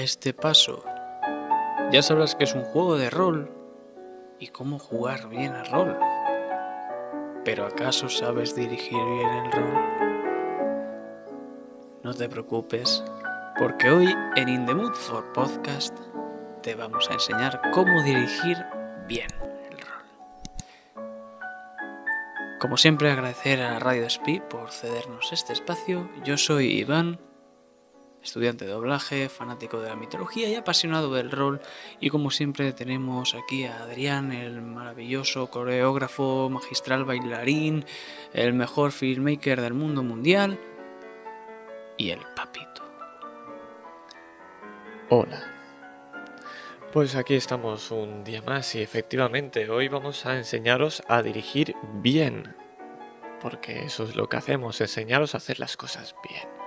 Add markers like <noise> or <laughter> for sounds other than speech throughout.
a este paso, ya sabrás que es un juego de rol y cómo jugar bien al rol. Pero ¿acaso sabes dirigir bien el rol? No te preocupes, porque hoy en In the Mood for Podcast te vamos a enseñar cómo dirigir bien el rol. Como siempre agradecer a Radio Speed por cedernos este espacio. Yo soy Iván estudiante de doblaje, fanático de la mitología y apasionado del rol. Y como siempre tenemos aquí a Adrián, el maravilloso coreógrafo, magistral bailarín, el mejor filmmaker del mundo mundial y el papito. Hola. Pues aquí estamos un día más y efectivamente hoy vamos a enseñaros a dirigir bien. Porque eso es lo que hacemos, enseñaros a hacer las cosas bien.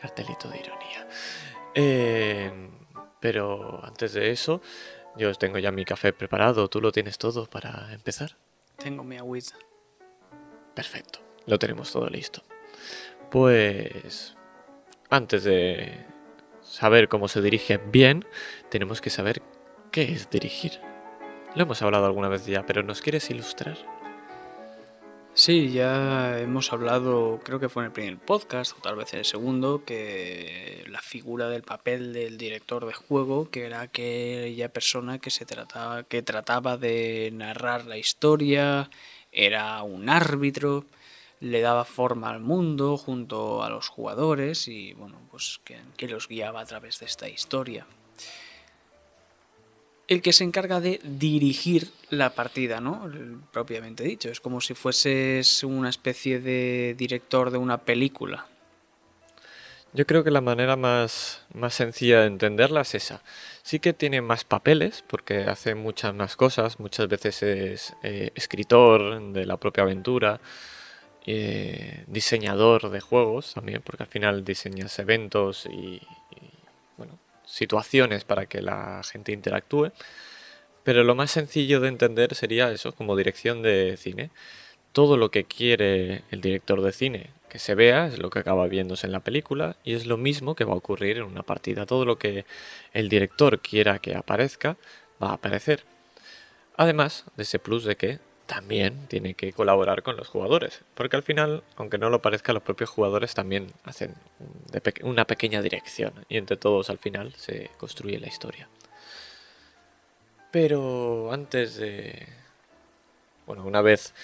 Cartelito de ironía. Em, pero antes de eso, yo tengo ya mi café preparado. ¿Tú lo tienes todo para empezar? Tengo mi agüita. Perfecto, lo tenemos todo listo. Pues antes de saber cómo se dirige bien, tenemos que saber qué es dirigir. Lo hemos hablado alguna vez ya, pero ¿nos quieres ilustrar? Sí, ya hemos hablado, creo que fue en el primer podcast o tal vez en el segundo, que la figura del papel del director de juego, que era aquella persona que se trataba, que trataba de narrar la historia, era un árbitro, le daba forma al mundo junto a los jugadores y bueno, pues que, que los guiaba a través de esta historia el que se encarga de dirigir la partida, ¿no? Propiamente dicho. Es como si fueses una especie de director de una película. Yo creo que la manera más, más sencilla de entenderla es esa. Sí que tiene más papeles, porque hace muchas más cosas. Muchas veces es eh, escritor de la propia aventura, eh, diseñador de juegos también, porque al final diseñas eventos y situaciones para que la gente interactúe. Pero lo más sencillo de entender sería eso, como dirección de cine. Todo lo que quiere el director de cine que se vea es lo que acaba viéndose en la película y es lo mismo que va a ocurrir en una partida. Todo lo que el director quiera que aparezca va a aparecer. Además de ese plus de que también tiene que colaborar con los jugadores. Porque al final, aunque no lo parezca, los propios jugadores también hacen una pequeña dirección. Y entre todos al final se construye la historia. Pero antes de... Bueno, una vez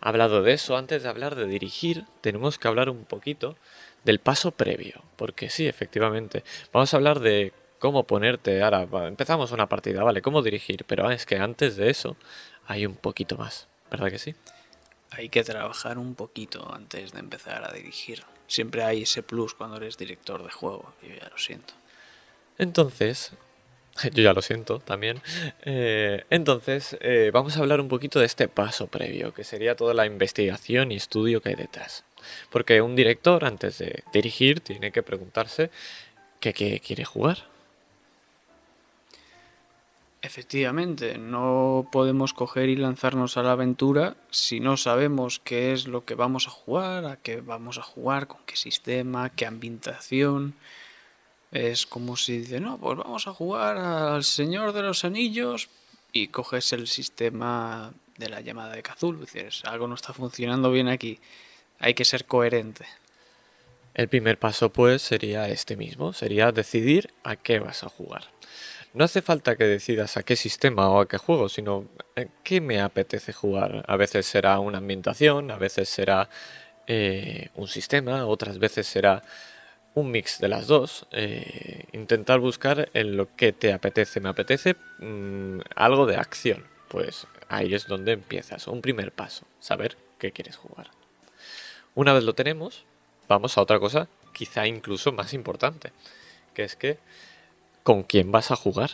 hablado de eso, antes de hablar de dirigir, tenemos que hablar un poquito del paso previo. Porque sí, efectivamente, vamos a hablar de cómo ponerte... Ahora, empezamos una partida, ¿vale? ¿Cómo dirigir? Pero es que antes de eso hay un poquito más. ¿Verdad que sí? Hay que trabajar un poquito antes de empezar a dirigir. Siempre hay ese plus cuando eres director de juego, yo ya lo siento. Entonces, <laughs> yo ya lo siento también. Eh, entonces, eh, vamos a hablar un poquito de este paso previo, que sería toda la investigación y estudio que hay detrás. Porque un director, antes de dirigir, tiene que preguntarse qué quiere jugar. Efectivamente, no podemos coger y lanzarnos a la aventura si no sabemos qué es lo que vamos a jugar, a qué vamos a jugar, con qué sistema, qué ambientación. Es como si dice, no, pues vamos a jugar al Señor de los Anillos y coges el sistema de la llamada de Cthulhu. Dices, algo no está funcionando bien aquí. Hay que ser coherente. El primer paso, pues, sería este mismo: sería decidir a qué vas a jugar. No hace falta que decidas a qué sistema o a qué juego, sino a qué me apetece jugar. A veces será una ambientación, a veces será eh, un sistema, otras veces será un mix de las dos. Eh, intentar buscar en lo que te apetece. Me apetece mm, algo de acción. Pues ahí es donde empiezas. Un primer paso, saber qué quieres jugar. Una vez lo tenemos, vamos a otra cosa quizá incluso más importante, que es que con quién vas a jugar.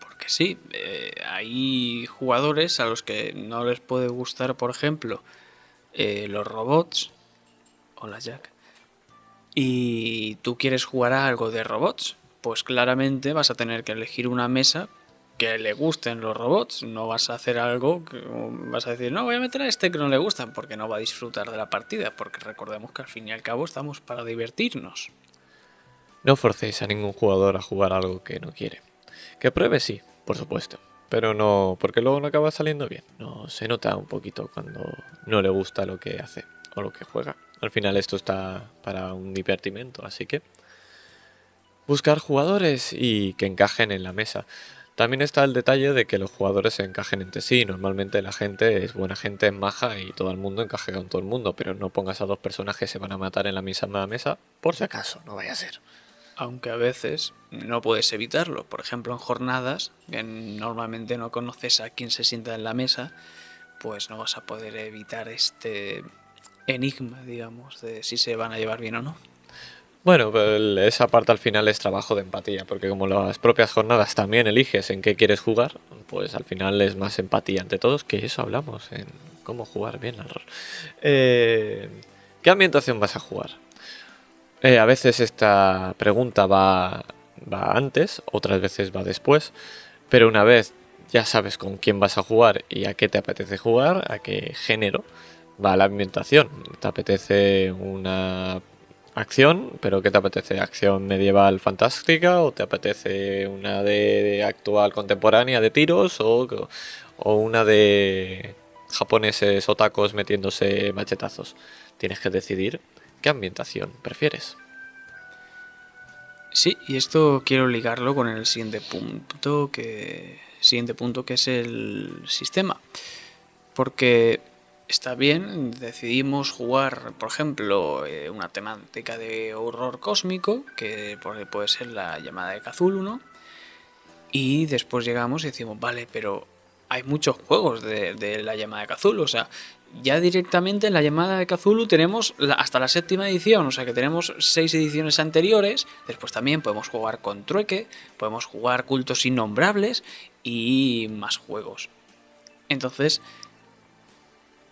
Porque sí, eh, hay jugadores a los que no les puede gustar, por ejemplo, eh, los robots. Hola Jack. Y tú quieres jugar a algo de robots, pues claramente vas a tener que elegir una mesa que le gusten los robots. No vas a hacer algo que vas a decir, no, voy a meter a este que no le gustan, porque no va a disfrutar de la partida. Porque recordemos que al fin y al cabo estamos para divertirnos. No forcéis a ningún jugador a jugar algo que no quiere. Que pruebe sí, por supuesto. Pero no, porque luego no acaba saliendo bien. No, se nota un poquito cuando no le gusta lo que hace o lo que juega. Al final esto está para un divertimento, así que buscar jugadores y que encajen en la mesa. También está el detalle de que los jugadores se encajen entre sí. Normalmente la gente es buena gente, es maja y todo el mundo encaje con todo el mundo, pero no pongas a dos personas que se van a matar en la misma mesa por si acaso, no vaya a ser. Aunque a veces no puedes evitarlo. Por ejemplo, en jornadas, que normalmente no conoces a quién se sienta en la mesa, pues no vas a poder evitar este enigma, digamos, de si se van a llevar bien o no. Bueno, esa parte al final es trabajo de empatía, porque como las propias jornadas también eliges en qué quieres jugar, pues al final es más empatía ante todos, que eso hablamos, en cómo jugar bien al rol. Eh, ¿Qué ambientación vas a jugar? Eh, a veces esta pregunta va, va antes, otras veces va después, pero una vez ya sabes con quién vas a jugar y a qué te apetece jugar, a qué género, va la ambientación. ¿Te apetece una acción, pero ¿qué te apetece? ¿Acción medieval fantástica o te apetece una de, actual contemporánea de tiros o, o una de japoneses o tacos metiéndose machetazos? Tienes que decidir qué ambientación prefieres. Sí, y esto quiero ligarlo con el siguiente punto que siguiente punto que es el sistema. Porque está bien, decidimos jugar, por ejemplo, eh, una temática de horror cósmico, que puede ser la llamada de Cthulhu, ¿no? Y después llegamos y decimos, vale, pero hay muchos juegos de, la llamada de Cthulhu, o sea, ya directamente en la llamada de Cthulhu tenemos hasta la séptima edición, o sea que tenemos seis ediciones anteriores, después también podemos jugar con trueque, podemos jugar cultos innombrables y más juegos. Entonces,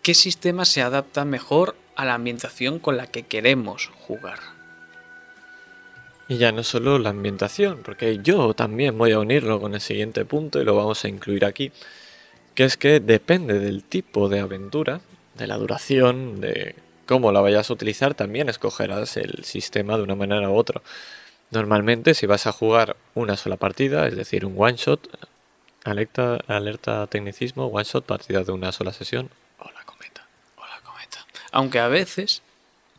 qué sistema se adapta mejor a la ambientación con la que queremos jugar. Y ya no solo la ambientación, porque yo también voy a unirlo con el siguiente punto y lo vamos a incluir aquí, que es que depende del tipo de aventura, de la duración, de cómo la vayas a utilizar, también escogerás el sistema de una manera u otra. Normalmente si vas a jugar una sola partida, es decir, un one shot, alerta, alerta tecnicismo, one shot, partida de una sola sesión, aunque a veces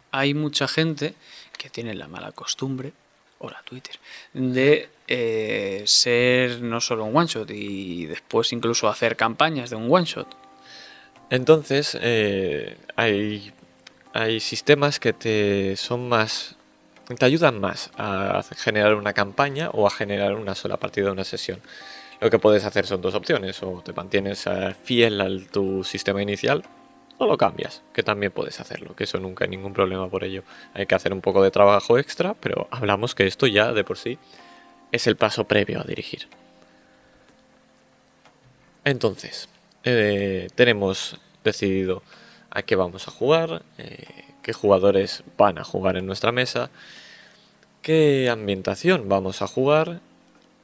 hay mucha gente que tiene la mala costumbre, hola Twitter, de eh, ser no solo un one shot y después incluso hacer campañas de un one shot. Entonces, eh, hay, hay sistemas que te son más. te ayudan más a generar una campaña o a generar una sola partida de una sesión. Lo que puedes hacer son dos opciones, o te mantienes fiel a tu sistema inicial, no lo cambias, que también puedes hacerlo, que eso nunca hay ningún problema por ello. Hay que hacer un poco de trabajo extra, pero hablamos que esto ya de por sí es el paso previo a dirigir. Entonces, eh, tenemos decidido a qué vamos a jugar, eh, qué jugadores van a jugar en nuestra mesa, qué ambientación vamos a jugar,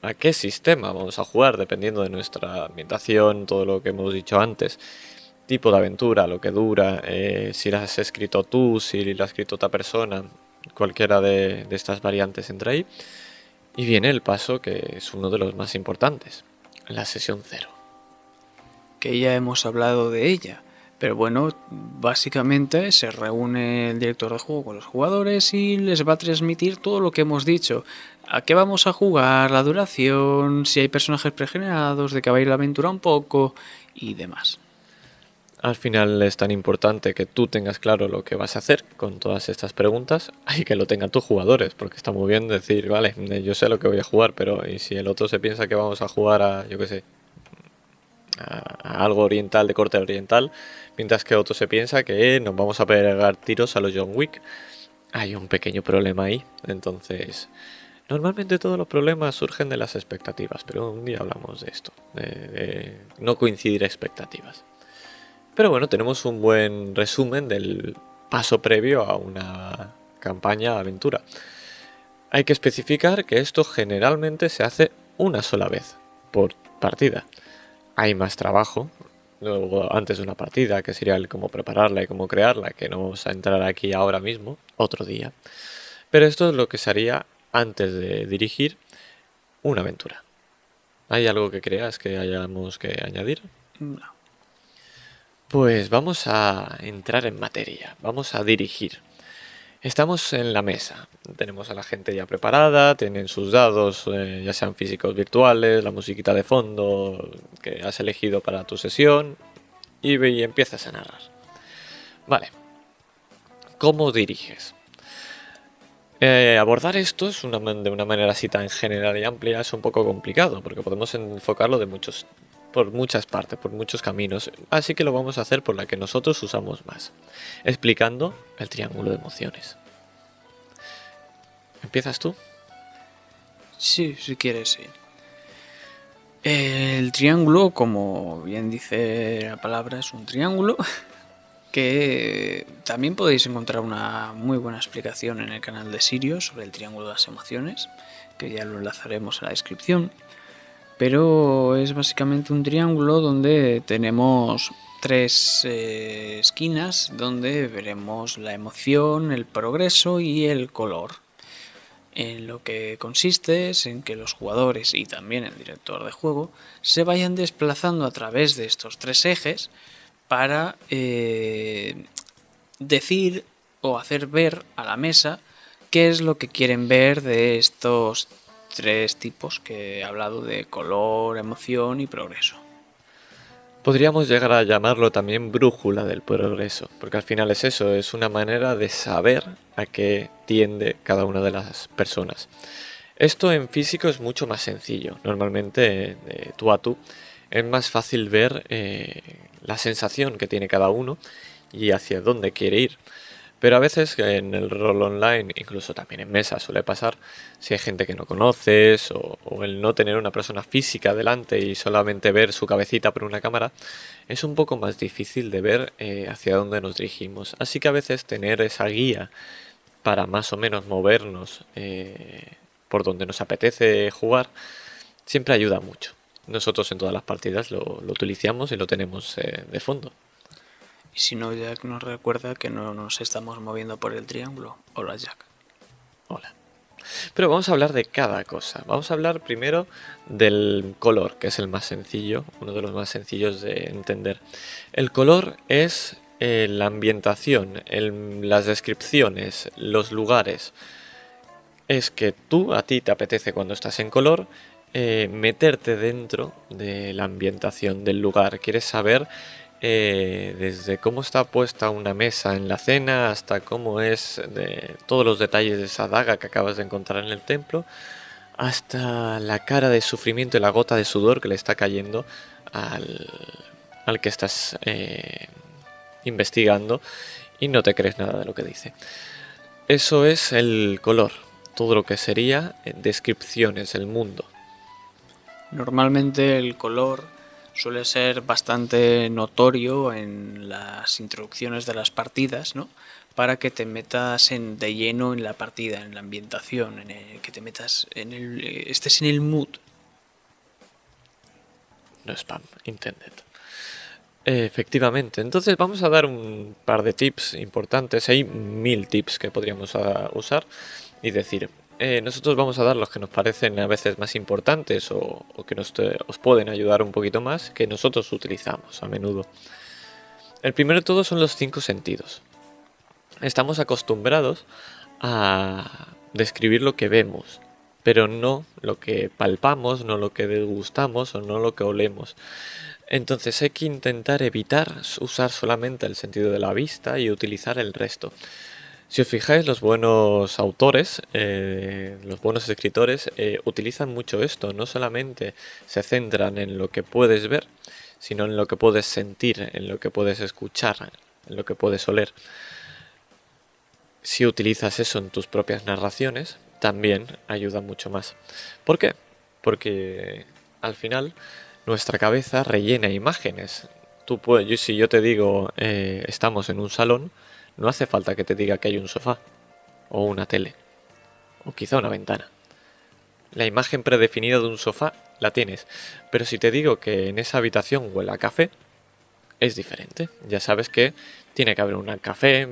a qué sistema vamos a jugar, dependiendo de nuestra ambientación, todo lo que hemos dicho antes tipo de aventura, lo que dura, eh, si la has escrito tú, si la ha escrito otra persona, cualquiera de, estas variantes entra ahí. Y viene el paso que es uno de los más importantes, la sesión cero. Que ya hemos hablado de ella, pero bueno, básicamente se reúne el director de juego con los jugadores y les va a transmitir todo lo que hemos dicho. ¿A qué vamos a jugar? La duración, si hay personajes pregenerados, de qué va a ir la aventura un poco y demás al final es tan importante que tú tengas claro lo que vas a hacer con todas estas preguntas <laughs> y que lo tengan tus jugadores, porque está muy bien decir, vale, yo sé lo que voy a jugar, pero ¿y si el otro se piensa que vamos a jugar a, yo qué sé, a, algo oriental, de corte oriental, mientras que otro se piensa que nos vamos a pegar tiros a los John Wick? Hay un pequeño problema ahí, entonces... Normalmente todos los problemas surgen de las expectativas, pero un día hablamos de esto, de no coincidir expectativas. Pero bueno, tenemos un buen resumen del paso previo a una campaña aventura. Hay que especificar que esto generalmente se hace una sola vez por partida. Hay más trabajo luego antes de una partida, que sería el cómo prepararla y cómo crearla, que no vamos a entrar aquí ahora mismo, otro día. Pero esto es lo que se haría antes de dirigir una aventura. ¿Hay algo que creas que hayamos que añadir? No. Pues vamos a entrar en materia, vamos a dirigir. Estamos en la mesa, tenemos a la gente ya preparada, tienen sus dados, eh, ya sean físicos virtuales, la musiquita de fondo que has elegido para tu sesión y, y empiezas a narrar. Vale, ¿cómo diriges? Eh, abordar esto es una, de una manera así tan general y amplia es un poco complicado porque podemos enfocarlo de muchos, por muchas partes, por muchos caminos. Así que lo vamos a hacer por la que nosotros usamos más, explicando el triángulo de emociones. ¿Empiezas tú? Sí, si quieres, sí. El triángulo, como bien dice la palabra, es un triángulo <laughs> que también podéis encontrar una muy buena explicación en el canal de Sirio sobre el triángulo de las emociones, que ya lo enlazaremos en la descripción. Pero es básicamente un triángulo donde tenemos tres eh, esquinas donde veremos la emoción, el progreso y el color. En lo que consiste es en que los jugadores y también el director de juego se vayan desplazando a través de estos tres ejes para eh, decir o hacer ver a la mesa qué es lo que quieren ver de estos tres tipos que he hablado de color, emoción y progreso. Podríamos llegar a llamarlo también brújula del progreso, porque al final es eso, es una manera de saber a qué tiende cada una de las personas. Esto en físico es mucho más sencillo, normalmente de tú a tú es más fácil ver eh, la sensación que tiene cada uno y hacia dónde quiere ir. Pero a veces en el rol online, incluso también en mesa suele pasar, si hay gente que no conoces o, el no tener una persona física delante y solamente ver su cabecita por una cámara, es un poco más difícil de ver eh, hacia dónde nos dirigimos. Así que a veces tener esa guía para más o menos movernos eh, por donde nos apetece jugar, siempre ayuda mucho nosotros en todas las partidas lo, utilizamos y lo tenemos eh, de fondo. Y si no, Jack nos recuerda que no nos estamos moviendo por el triángulo. Hola, Jack. Hola. Pero vamos a hablar de cada cosa. Vamos a hablar primero del color, que es el más sencillo, uno de los más sencillos de entender. El color es eh, la ambientación, las descripciones, los lugares. Es que tú, a ti te apetece cuando estás en color, eh, meterte dentro de la ambientación del lugar. Quieres saber eh, desde cómo está puesta una mesa en la cena hasta cómo es de todos los detalles de esa daga que acabas de encontrar en el templo, hasta la cara de sufrimiento y la gota de sudor que le está cayendo al, al que estás eh, investigando y no te crees nada de lo que dice. Eso es el color, todo lo que sería descripciones, el mundo. Normalmente el color suele ser bastante notorio en las introducciones de las partidas, ¿no? Para que te metas en, de lleno en la partida, en la ambientación, en que te metas en el, estés en el mood. No spam, intended. Efectivamente, entonces vamos a dar un par de tips importantes. Hay mil tips que podríamos usar y decir, eh, nosotros vamos a dar los que nos parecen a veces más importantes o, que nos os pueden ayudar un poquito más que nosotros utilizamos a menudo. El primero de todo son los cinco sentidos. Estamos acostumbrados a describir lo que vemos, pero no lo que palpamos, no lo que degustamos o no lo que olemos. Entonces hay que intentar evitar usar solamente el sentido de la vista y utilizar el resto. Si os fijáis, los buenos autores, eh, los buenos escritores eh, utilizan mucho esto, no solamente se centran en lo que puedes ver, sino en lo que puedes sentir, en lo que puedes escuchar, en lo que puedes oler. Si utilizas eso en tus propias narraciones, también ayuda mucho más. ¿Por qué? Porque al final nuestra cabeza rellena imágenes. Tú puedes, si yo te digo eh, estamos en un salón, no hace falta que te diga que hay un sofá, o una tele, o quizá una ventana. La imagen predefinida de un sofá la tienes, pero si te digo que en esa habitación huele a café, es diferente. Ya sabes que tiene que haber un café,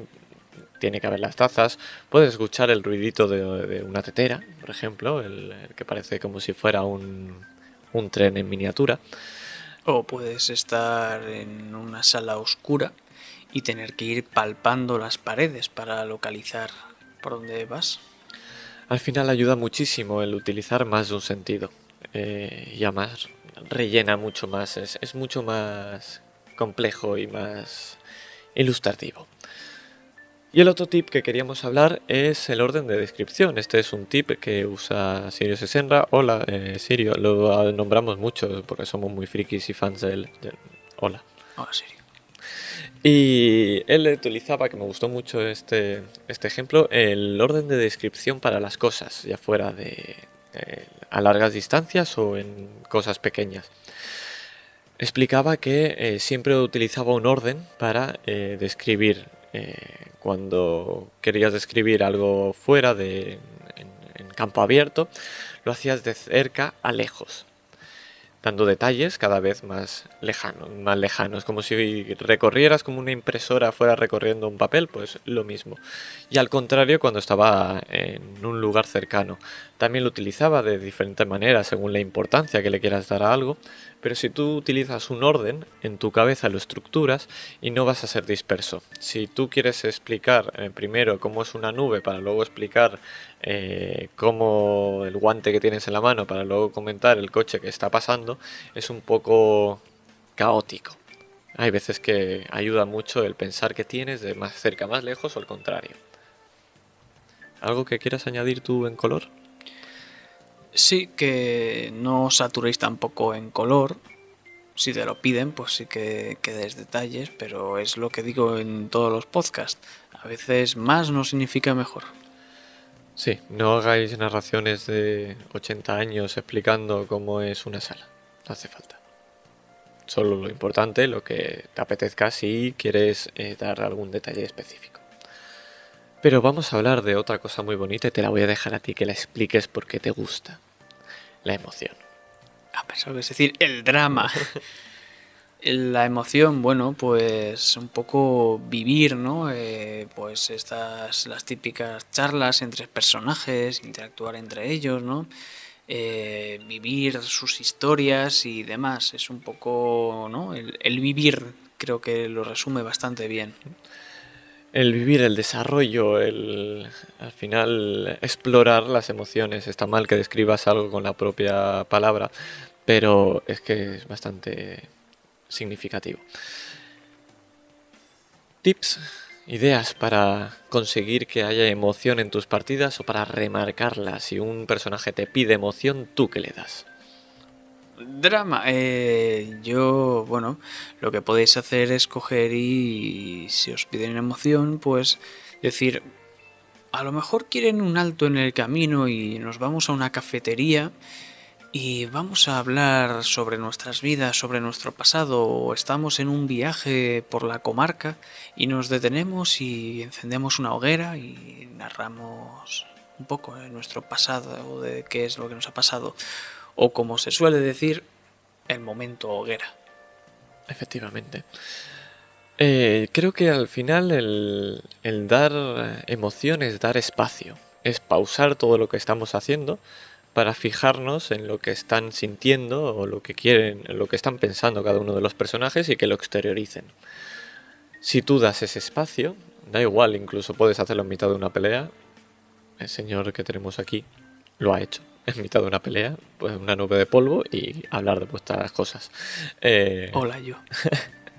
tiene que haber las tazas. Puedes escuchar el ruidito de, una tetera, por ejemplo, el, que parece como si fuera un, un tren en miniatura. O puedes estar en una sala oscura y tener que ir palpando las paredes para localizar por dónde vas. Al final ayuda muchísimo el utilizar más de un sentido. Eh, y además rellena mucho más, es, es mucho más complejo y más ilustrativo. Y el otro tip que queríamos hablar es el orden de descripción. Este es un tip que usa Sirio Sesenra. Hola, eh, Sirio. Lo nombramos mucho porque somos muy frikis y fans del... Hola. Hola, Sirio. Y él utilizaba, que me gustó mucho este, este ejemplo, el orden de descripción para las cosas, ya fuera de eh, a largas distancias o en cosas pequeñas. Explicaba que eh, siempre utilizaba un orden para describir eh, cuando querías describir algo fuera de en, campo abierto, lo hacías de cerca a lejos dando detalles cada vez más lejanos, más lejanos, como si recorrieras como una impresora fuera recorriendo un papel, pues lo mismo. Y al contrario, cuando estaba en un lugar cercano, también lo utilizaba de diferentes maneras según la importancia que le quieras dar a algo, pero si tú utilizas un orden, en tu cabeza lo estructuras y no vas a ser disperso. Si tú quieres explicar eh, primero cómo es una nube para luego explicar eh, cómo el guante que tienes en la mano para luego comentar el coche que está pasando, es un poco caótico. Hay veces que ayuda mucho el pensar que tienes de más cerca, más lejos o al contrario. ¿Algo que quieras añadir tú en color? Sí, que no saturéis tampoco en color. Si te lo piden, pues sí que, que des detalles, pero es lo que digo en todos los podcasts. A veces más no significa mejor. Sí, no hagáis narraciones de 80 años explicando cómo es una sala. No hace falta. Solo lo importante, lo que te apetezca si quieres eh, dar algún detalle específico. Pero vamos a hablar de otra cosa muy bonita y te la voy a dejar a ti que la expliques porque te gusta la emoción. Ah, pensaba es decir, el drama. <laughs> la emoción, bueno, pues un poco vivir, ¿no? Eh, pues estas, las típicas charlas entre personajes, interactuar entre ellos, ¿no? Eh, vivir sus historias y demás. Es un poco, ¿no? El, el vivir creo que lo resume bastante bien el vivir, el desarrollo, el al final explorar las emociones. Está mal que describas algo con la propia palabra, pero es que es bastante significativo. Tips, ideas para conseguir que haya emoción en tus partidas o para remarcarla. Si un personaje te pide emoción, ¿tú qué le das? Drama. Eh, yo, bueno, lo que podéis hacer es coger y si os piden emoción, pues decir, a lo mejor quieren un alto en el camino y nos vamos a una cafetería y vamos a hablar sobre nuestras vidas, sobre nuestro pasado, estamos en un viaje por la comarca y nos detenemos y encendemos una hoguera y narramos un poco de nuestro pasado de qué es lo que nos ha pasado o como se suele decir, el momento hoguera. Efectivamente. Eh, creo que al final el, el dar emoción es dar espacio, es pausar todo lo que estamos haciendo para fijarnos en lo que están sintiendo o lo que quieren, lo que están pensando cada uno de los personajes y que lo exterioricen. Si tú das ese espacio, da igual, incluso puedes hacerlo en mitad de una pelea. El señor que tenemos aquí lo ha hecho en mitad de una pelea, pues una nube de polvo y hablar de vuestras cosas. Eh, Hola yo.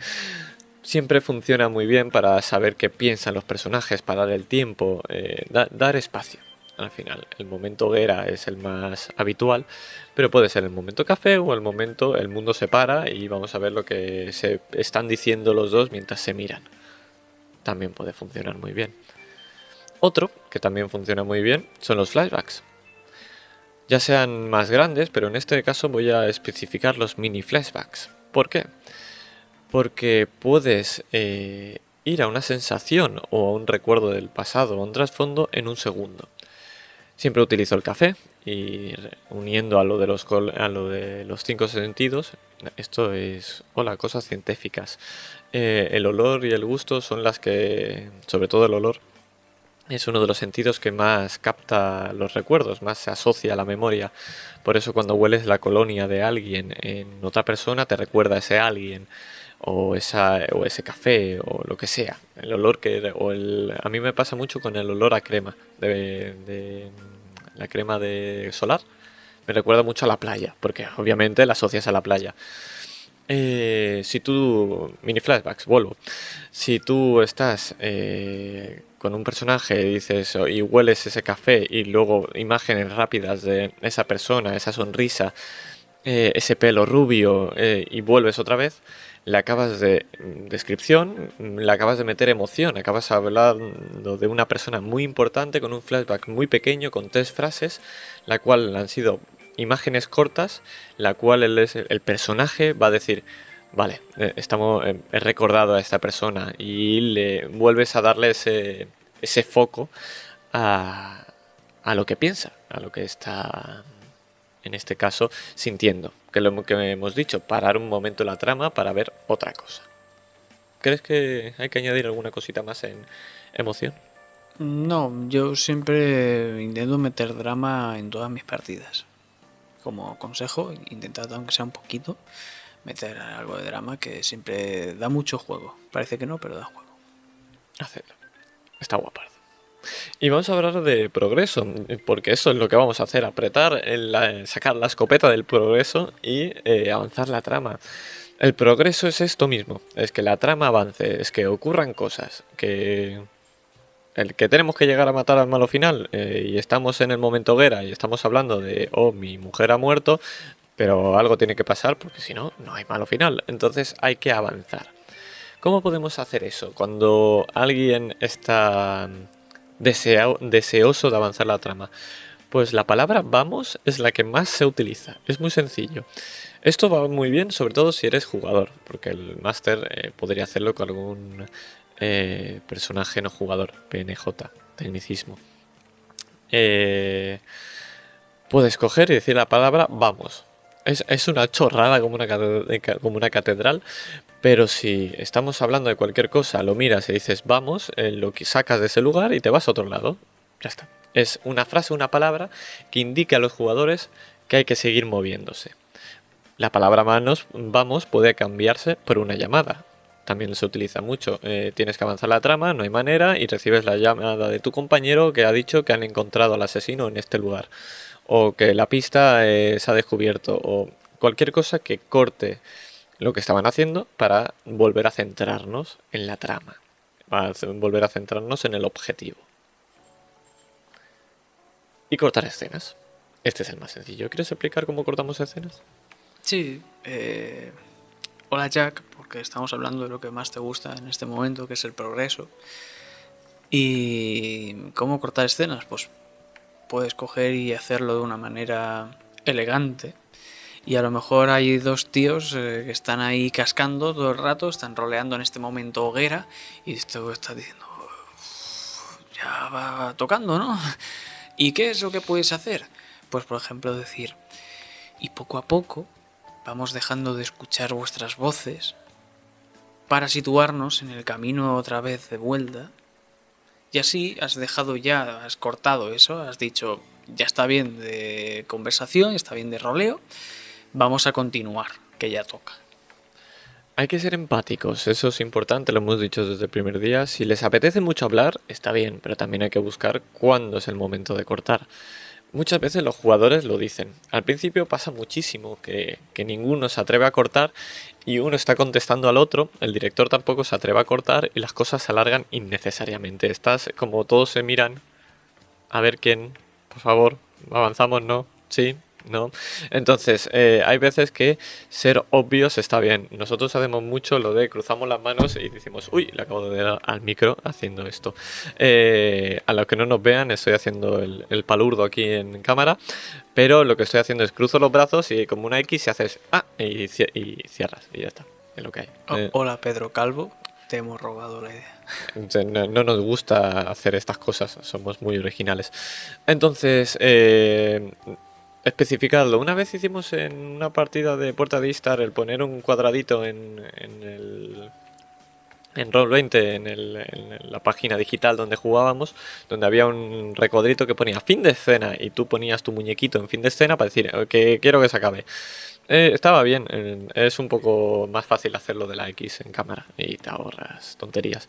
<laughs> siempre funciona muy bien para saber qué piensan los personajes, para dar el tiempo, eh, dar espacio. Al final, el momento hoguera es el más habitual, pero puede ser el momento café o el momento el mundo se para y vamos a ver lo que se están diciendo los dos mientras se miran. También puede funcionar muy bien. Otro que también funciona muy bien son los flashbacks ya sean más grandes, pero en este caso voy a especificar los mini flashbacks. ¿Por qué? Porque puedes eh, ir a una sensación o a un recuerdo del pasado o un trasfondo en un segundo. Siempre utilizo el café y uniendo a lo de los, a lo de los cinco sentidos, esto es, hola, cosas científicas. Eh, el olor y el gusto son las que, sobre todo el olor, es uno de los sentidos que más capta los recuerdos, más se asocia a la memoria. Por eso cuando hueles la colonia de alguien en otra persona te recuerda a ese alguien o, esa, o ese café o lo que sea. El olor que... O el, a mí me pasa mucho con el olor a crema, de, de la crema de solar. Me recuerda mucho a la playa, porque obviamente la asocias a la playa. Eh, si tú, mini flashbacks, vuelvo. Si tú estás eh, con un personaje y dices y hueles ese café y luego imágenes rápidas de esa persona, esa sonrisa, eh, ese pelo rubio y vuelves otra vez, le acabas de mm, descripción, mm, le acabas de meter emoción, acabas hablando de una persona muy importante con un flashback muy pequeño, con tres frases, la cual han sido imágenes cortas, la cual el, personaje va a decir, vale, eh, estamos, eh, he recordado a esta persona y le vuelves a darle ese, ese foco a, a lo que piensa, a lo que está, en este caso, sintiendo. Que lo que hemos dicho, parar un momento la trama para ver otra cosa. ¿Crees que hay que añadir alguna cosita más en emoción? No, yo siempre intento meter drama en todas mis partidas como consejo, intentad aunque sea un poquito meter algo de drama que siempre da mucho juego. Parece que no, pero da juego. Hacedlo. Está guapardo. Y vamos a hablar de progreso, porque eso es lo que vamos a hacer, apretar, sacar la escopeta del progreso y eh, avanzar la trama. El progreso es esto mismo, es que la trama avance, es que ocurran cosas, que el que tenemos que llegar a matar al malo final eh, y estamos en el momento hoguera y estamos hablando de, oh, mi mujer ha muerto, pero algo tiene que pasar porque si no, no hay malo final. Entonces hay que avanzar. ¿Cómo podemos hacer eso cuando alguien está deseoso de avanzar la trama? Pues la palabra vamos es la que más se utiliza. Es muy sencillo. Esto va muy bien, sobre todo si eres jugador, porque el máster eh, podría hacerlo con algún eh, personaje no jugador, PNJ, tecnicismo. Eh, puedes coger y decir la palabra vamos. Es, una chorrada como una, catedral, pero si estamos hablando de cualquier cosa, lo miras y dices vamos, eh, lo que sacas de ese lugar y te vas a otro lado. Ya está. Es una frase, una palabra que indica a los jugadores que hay que seguir moviéndose. La palabra manos, vamos, puede cambiarse por una llamada también se utiliza mucho. Eh, tienes que avanzar la trama, no hay manera, y recibes la llamada de tu compañero que ha dicho que han encontrado al asesino en este lugar, o que la pista eh, se ha descubierto, o cualquier cosa que corte lo que estaban haciendo para volver a centrarnos en la trama, para volver a centrarnos en el objetivo. Y cortar escenas. Este es el más sencillo. ¿Quieres explicar cómo cortamos escenas? Sí. Eh, hola Jack, porque estamos hablando de lo que más te gusta en este momento, que es el progreso. ¿Y cómo cortar escenas? Pues puedes coger y hacerlo de una manera elegante. Y a lo mejor hay dos tíos eh, que están ahí cascando todo el rato, están roleando en este momento hoguera y esto está diciendo, ya va tocando, ¿no? <laughs> ¿Y qué es lo que puedes hacer? Pues por ejemplo decir, y poco a poco vamos dejando de escuchar vuestras voces para situarnos en el camino otra vez de vuelta. Y así has dejado ya, has cortado eso, has dicho, ya está bien de conversación, está bien de roleo, vamos a continuar, que ya toca. Hay que ser empáticos, eso es importante, lo hemos dicho desde el primer día. Si les apetece mucho hablar, está bien, pero también hay que buscar cuándo es el momento de cortar. Muchas veces los jugadores lo dicen. Al principio pasa muchísimo que, ninguno se atreve a cortar y uno está contestando al otro, el director tampoco se atreve a cortar y las cosas se alargan innecesariamente. Estás como todos se miran a ver quién, por favor, avanzamos, ¿no? Sí, ¿no? Entonces, eh, hay veces que ser obvios está bien. Nosotros hacemos mucho lo de cruzamos las manos y decimos, uy, le acabo de dar al micro haciendo esto. Eh, a los que no nos vean, estoy haciendo el, palurdo aquí en cámara, pero lo que estoy haciendo es cruzo los brazos y como una X y haces, ah, y, cierras, y ya está. Es lo que hay. Oh, eh, hola, Pedro Calvo. Te hemos robado la idea. No, no, nos gusta hacer estas cosas, somos muy originales. Entonces, eh, especificarlo. Una vez hicimos en una partida de Puerta de Istar el poner un cuadradito en, el, en Roll20, en, el- en la página digital donde jugábamos, donde había un recodrito que ponía fin de escena y tú ponías tu muñequito en fin de escena para decir "Eh, que quiero que se acabe. Eh, estaba bien, eh, es un poco más fácil hacerlo de la X en cámara y te ahorras tonterías.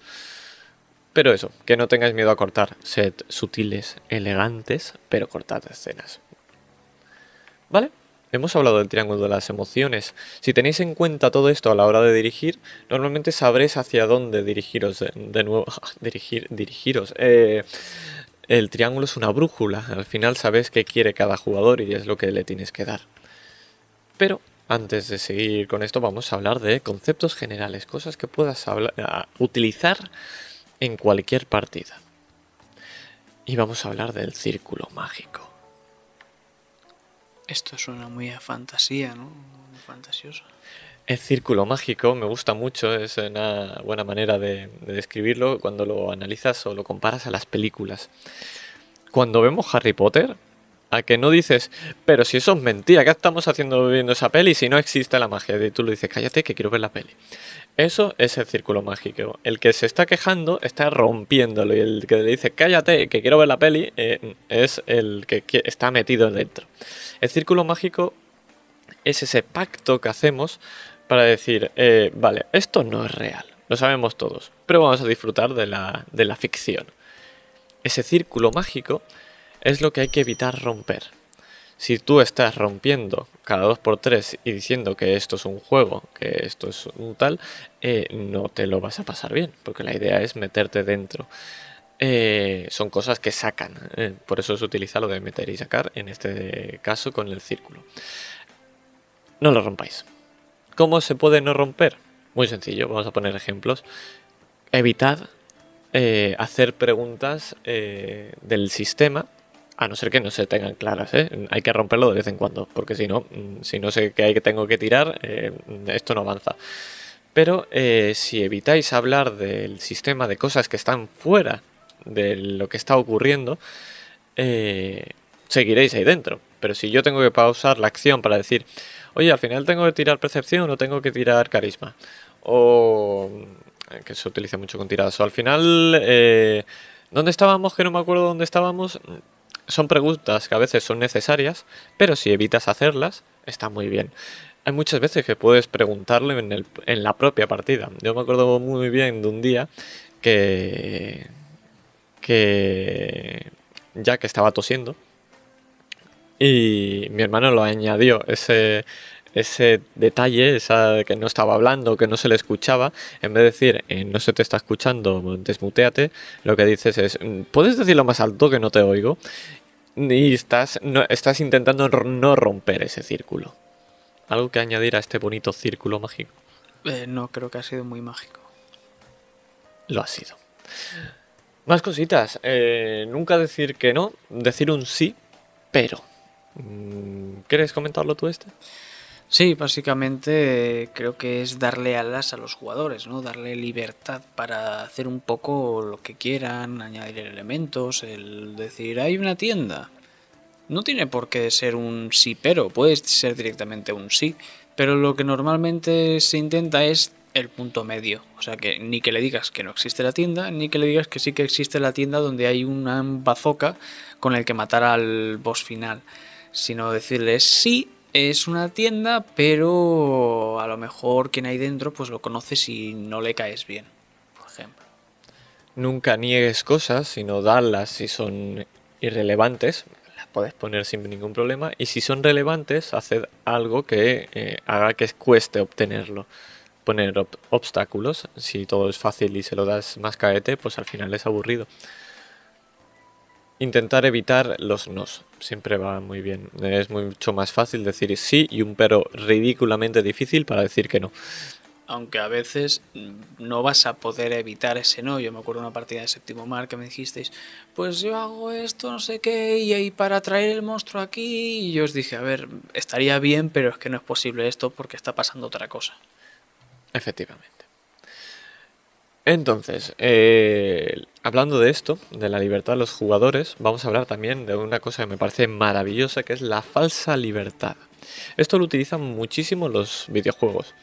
Pero eso, que no tengáis miedo a cortar. Sed sutiles, elegantes, pero cortad escenas. ¿Vale? Hemos hablado del triángulo de las emociones. Si tenéis en cuenta todo esto a la hora de dirigir, normalmente sabréis hacia dónde dirigiros de, nuevo. <laughs> dirigir, dirigiros. Eh, el triángulo es una brújula. Al final sabes qué quiere cada jugador y es lo que le tienes que dar. Pero antes de seguir con esto, vamos a hablar de conceptos generales, cosas que puedas utilizar en cualquier partida. Y vamos a hablar del círculo mágico. Esto suena muy a fantasía, ¿no? Muy fantasioso. El círculo mágico me gusta mucho, es una buena manera de, de describirlo cuando lo analizas o lo comparas a las películas. Cuando vemos Harry Potter, a que no dices, pero si eso es mentira, ¿qué estamos haciendo viendo esa peli si no existe la magia? Y tú le dices, cállate que quiero ver la peli. Eso es el círculo mágico. El que se está quejando está rompiéndolo y el que le dice, cállate que quiero ver la peli, eh, es el que está metido dentro. El círculo mágico es ese pacto que hacemos para decir, eh, vale, esto no es real, lo sabemos todos, pero vamos a disfrutar de la, de la ficción. Ese círculo mágico es lo que hay que evitar romper. Si tú estás rompiendo cada dos por tres y diciendo que esto es un juego, que esto es un tal, eh, no te lo vas a pasar bien, porque la idea es meterte dentro. Eh, son cosas que sacan, eh, por eso se utiliza lo de meter y sacar, en este caso con el círculo. No lo rompáis. ¿Cómo se puede no romper? Muy sencillo, vamos a poner ejemplos. Evitad hacer preguntas del sistema, a no ser que no se tengan claras. ¿eh? Hay que romperlo de vez en cuando, porque si no, mm, si no sé qué hay que tengo que tirar, eh, esto no avanza. Pero eh, si evitáis hablar del sistema, de cosas que están fuera de lo que está ocurriendo, eh, seguiréis ahí dentro. Pero si yo tengo que pausar la acción para decir, oye, al final tengo que tirar percepción o tengo que tirar carisma, o que se utiliza mucho con tiradas, o al final, ¿dónde estábamos? Que no me acuerdo dónde estábamos. Son preguntas que a veces son necesarias, pero si evitas hacerlas, está muy bien. Hay muchas veces que puedes preguntarle en, el- en la propia partida. Yo me acuerdo muy bien de un día que, que ya que estaba tosiendo y mi hermano lo añadió ese ese detalle, esa que no estaba hablando, que no se le escuchaba, en vez de decir eh, no se te está escuchando, desmuteate, lo que dices es "Mm, puedes decirlo más alto que no te oigo y estás no, estás intentando no romper ese círculo. Algo que añadir a este bonito círculo mágico. Eh, no, creo que ha sido muy mágico. Lo ha sido. Más cositas. eh, nunca decir que no, decir un sí, pero. Mm, ¿Quieres comentarlo tú este? Sí, básicamente eh, creo que es darle alas a los jugadores, ¿no? Darle libertad para hacer un poco lo que quieran, añadir elementos, el decir, hay una tienda. No tiene por qué ser un sí, pero puede ser directamente un sí, pero lo que normalmente se intenta es el punto medio, o sea que ni que le digas que no existe la tienda, ni que le digas que sí que existe la tienda donde hay una bazooka con el que matar al boss final, sino decirles sí, es una tienda, pero a lo mejor quien hay dentro pues lo conoces y no le caes bien, por ejemplo. Nunca niegues cosas, sino darlas si son irrelevantes. Las puedes poner sin ningún problema. Y si son relevantes, haced algo que eh, haga que cueste obtenerlo. Poner ob- obstáculos. Si todo es fácil y se lo das más caete, pues al final es aburrido. Intentar evitar los nos. Siempre va muy bien. Es mucho más fácil decir sí y un pero ridículamente difícil para decir que no. Aunque a veces no vas a poder evitar ese no. Yo me acuerdo de una partida de séptimo mar que me dijisteis, pues yo hago esto, no sé qué, y ahí para traer el monstruo aquí. Y yo os dije, a ver, estaría bien, pero es que no es posible esto porque está pasando otra cosa. Efectivamente. Entonces, eh, hablando de esto, de la libertad de los jugadores, vamos a hablar también de una cosa que me parece maravillosa, que es la falsa libertad. Esto lo utilizan muchísimo los videojuegos.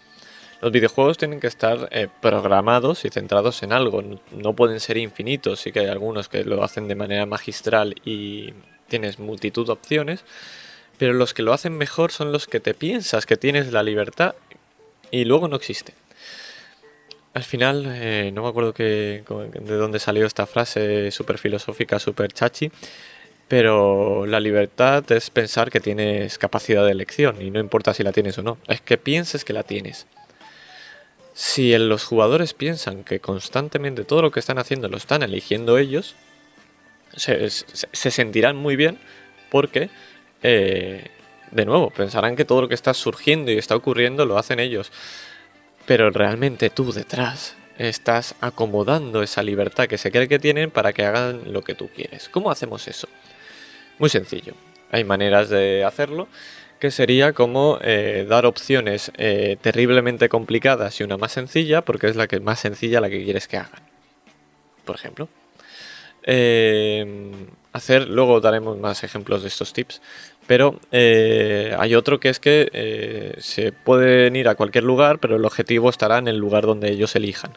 Los videojuegos tienen que estar eh, programados y centrados en algo, no, pueden ser infinitos, sí que hay algunos que lo hacen de manera magistral y tienes multitud de opciones, pero los que lo hacen mejor son los que te piensas que tienes la libertad y luego no existe. Al final, eh, no me acuerdo que, de dónde salió esta frase súper filosófica, súper chachi, pero la libertad es pensar que tienes capacidad de elección y no importa si la tienes o no, es que pienses que la tienes. Si los jugadores piensan que constantemente todo lo que están haciendo lo están eligiendo ellos, se, sentirán muy bien porque, eh, de nuevo, pensarán que todo lo que está surgiendo y está ocurriendo lo hacen ellos. Pero realmente tú detrás estás acomodando esa libertad que se cree que tienen para que hagan lo que tú quieres. ¿Cómo hacemos eso? Muy sencillo. Hay maneras de hacerlo que sería como eh, dar opciones eh, terriblemente complicadas y una más sencilla, porque es la que más sencilla la que quieres que hagan. Por ejemplo. Em, hacer, luego daremos más ejemplos de estos tips, pero eh, hay otro que es que se pueden ir a cualquier lugar, pero el objetivo estará en el lugar donde ellos elijan